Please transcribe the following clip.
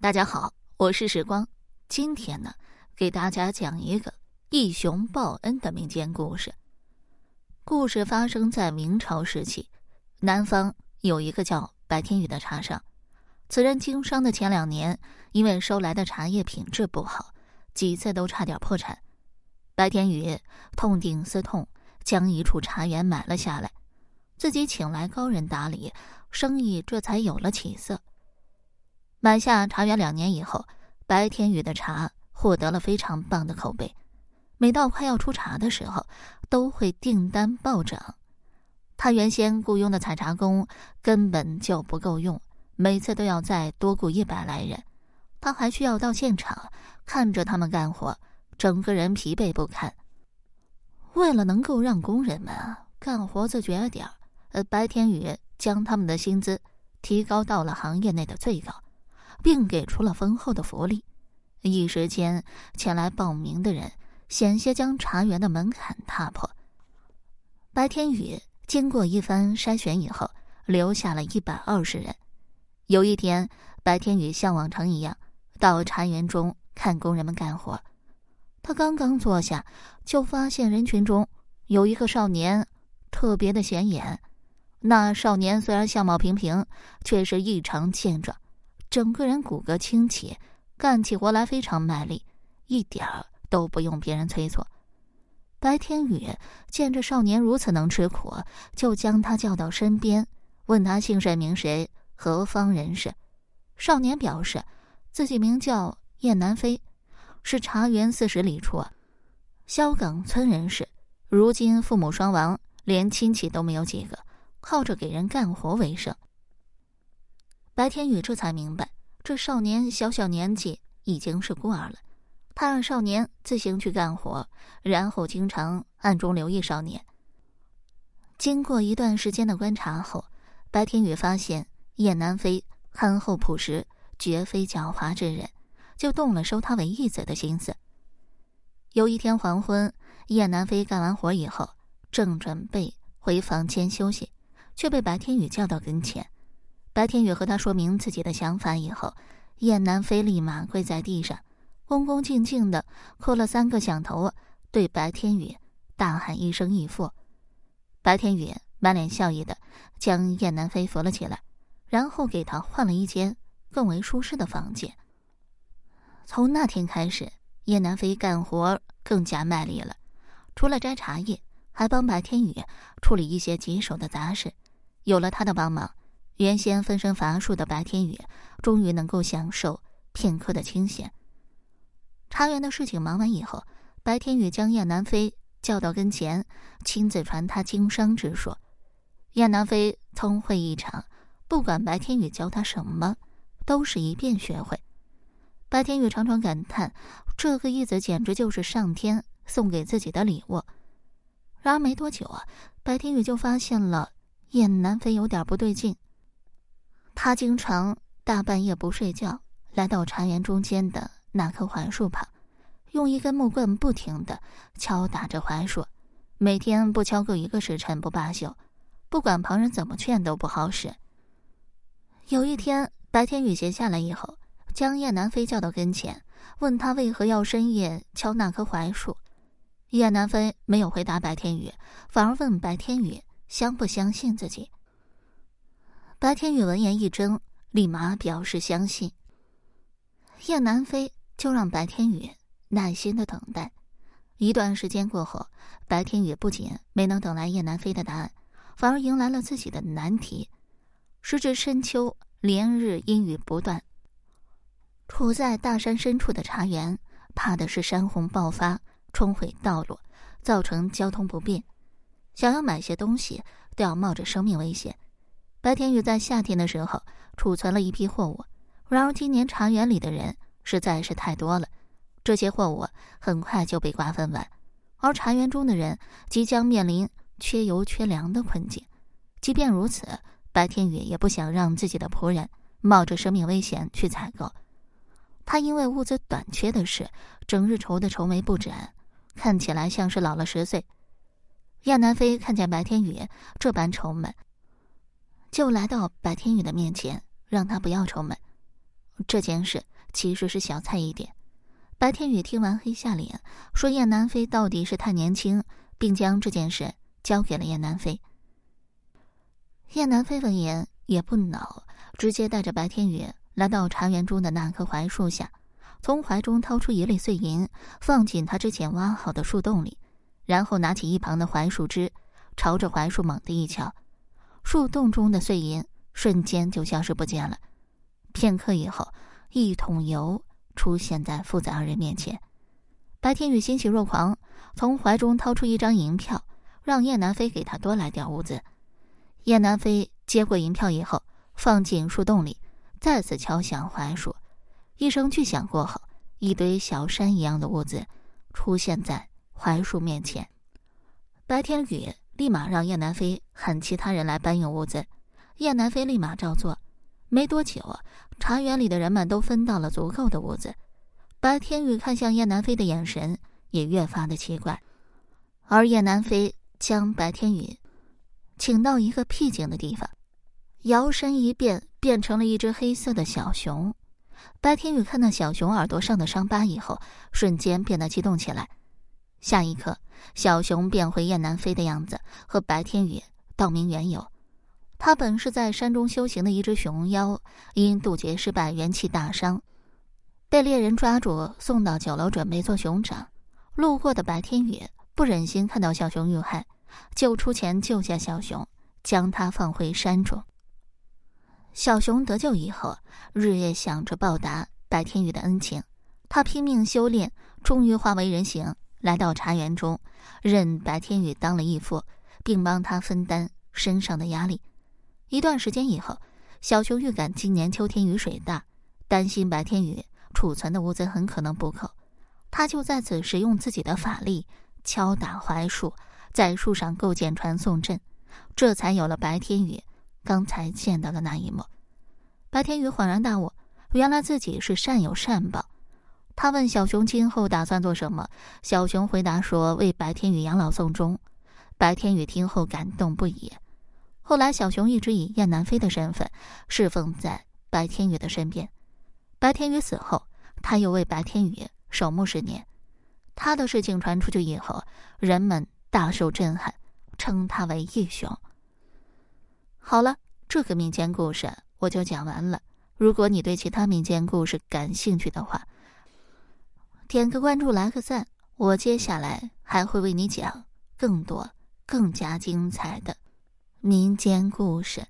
大家好，我是时光。今天呢，给大家讲一个义雄报恩的民间故事。故事发生在明朝时期，南方有一个叫白天宇的茶商。此人经商的前两年，因为收来的茶叶品质不好，几次都差点破产。白天宇痛定思痛，将一处茶园买了下来，自己请来高人打理，生意这才有了起色。买下茶园两年以后，白天宇的茶获得了非常棒的口碑。每到快要出茶的时候，都会订单暴涨。他原先雇佣的采茶工根本就不够用，每次都要再多雇一百来人。他还需要到现场看着他们干活，整个人疲惫不堪。为了能够让工人们干活自觉点儿，呃，白天宇将他们的薪资提高到了行业内的最高。并给出了丰厚的福利，一时间前来报名的人险些将茶园的门槛踏破。白天宇经过一番筛选以后，留下了一百二十人。有一天，白天宇像往常一样到茶园中看工人们干活，他刚刚坐下，就发现人群中有一个少年特别的显眼。那少年虽然相貌平平，却是异常健壮。整个人骨骼清奇，干起活来非常卖力，一点儿都不用别人催促。白天宇见这少年如此能吃苦，就将他叫到身边，问他姓甚名谁，何方人士。少年表示，自己名叫燕南飞，是茶园四十里处萧岗村人士，如今父母双亡，连亲戚都没有几个，靠着给人干活为生。白天宇这才明白，这少年小小年纪已经是孤儿了。他让少年自行去干活，然后经常暗中留意少年。经过一段时间的观察后，白天宇发现叶南飞憨厚朴实，绝非狡猾之人，就动了收他为义子的心思。有一天黄昏，叶南飞干完活以后，正准备回房间休息，却被白天宇叫到跟前。白天宇和他说明自己的想法以后，燕南飞立马跪在地上，恭恭敬敬的磕了三个响头，对白天宇大喊一声“义父”。白天宇满脸笑意的将燕南飞扶了起来，然后给他换了一间更为舒适的房间。从那天开始，燕南飞干活更加卖力了，除了摘茶叶，还帮白天宇处理一些棘手的杂事。有了他的帮忙。原先分身乏术的白天宇，终于能够享受片刻的清闲。茶园的事情忙完以后，白天宇将燕南飞叫到跟前，亲自传他经商之术。燕南飞聪慧异常，不管白天宇教他什么，都是一遍学会。白天宇常常感叹，这个义子简直就是上天送给自己的礼物。然而没多久啊，白天宇就发现了燕南飞有点不对劲。他经常大半夜不睡觉，来到茶园中间的那棵槐树旁，用一根木棍不停的敲打着槐树，每天不敲够一个时辰不罢休。不管旁人怎么劝都不好使。有一天，白天宇闲下来以后，将燕南飞叫到跟前，问他为何要深夜敲那棵槐树。叶南飞没有回答白天宇，反而问白天宇相不相信自己。白天宇闻言一怔，立马表示相信。叶南飞就让白天宇耐心的等待。一段时间过后，白天宇不仅没能等来叶南飞的答案，反而迎来了自己的难题。时至深秋，连日阴雨不断。处在大山深处的茶园，怕的是山洪爆发，冲毁道路，造成交通不便。想要买些东西，都要冒着生命危险。白天宇在夏天的时候储存了一批货物，然而今年茶园里的人实在是太多了，这些货物很快就被瓜分完，而茶园中的人即将面临缺油缺粮的困境。即便如此，白天宇也不想让自己的仆人冒着生命危险去采购。他因为物资短缺的事，整日愁得愁眉不展，看起来像是老了十岁。亚南飞看见白天宇这般愁闷。就来到白天宇的面前，让他不要愁闷。这件事其实是小菜一碟。白天宇听完黑下脸，说：“燕南飞到底是太年轻，并将这件事交给了燕南飞。”燕南飞闻言也不恼，直接带着白天宇来到茶园中的那棵槐树下，从怀中掏出一粒碎银，放进他之前挖好的树洞里，然后拿起一旁的槐树枝，朝着槐树猛地一敲，树洞中的碎银瞬间就消失不见了。片刻以后，一桶油。出现在父子二人面前，白天宇欣喜若狂，从怀中掏出一张银票，让叶南飞给他多来点物资。叶南飞接过银票以后，放进树洞里，再次敲响槐树，一声巨响过后，一堆小山一样的物资出现在槐树面前。白天宇立马让叶南飞喊其他人来搬运物资，叶南飞立马照做。没多久，茶园里的人们都分到了足够的物资。白天宇看向叶南飞的眼神也越发的奇怪，而叶南飞将白天宇请到一个僻静的地方，摇身一变变成了一只黑色的小熊。白天宇看到小熊耳朵上的伤疤以后，瞬间变得激动起来。下一刻，小熊变回叶南飞的样子，和白天宇道明缘由。他本是在山中修行的一只熊妖，因渡劫失败，元气大伤，被猎人抓住，送到酒楼准备做熊掌。路过的白天宇不忍心看到小熊遇害，就出钱救下小熊，将他放回山中。小熊得救以后，日夜想着报答白天宇的恩情，他拼命修炼，终于化为人形，来到茶园中，认白天宇当了义父，并帮他分担身上的压力。一段时间以后，小熊预感今年秋天雨水大，担心白天宇储存的物资很可能不够，他就在此使用自己的法力敲打槐树，在树上构建传送阵，这才有了白天宇刚才见到的那一幕。白天宇恍然大悟，原来自己是善有善报。他问小熊今后打算做什么，小熊回答说为白天宇养老送终。白天宇听后感动不已。后来，小熊一直以燕南飞的身份侍奉在白天宇的身边。白天宇死后，他又为白天宇守墓十年。他的事情传出去以后，人们大受震撼，称他为义雄。好了，这个民间故事我就讲完了。如果你对其他民间故事感兴趣的话，点个关注，来个赞，我接下来还会为你讲更多、更加精彩的。民间故事。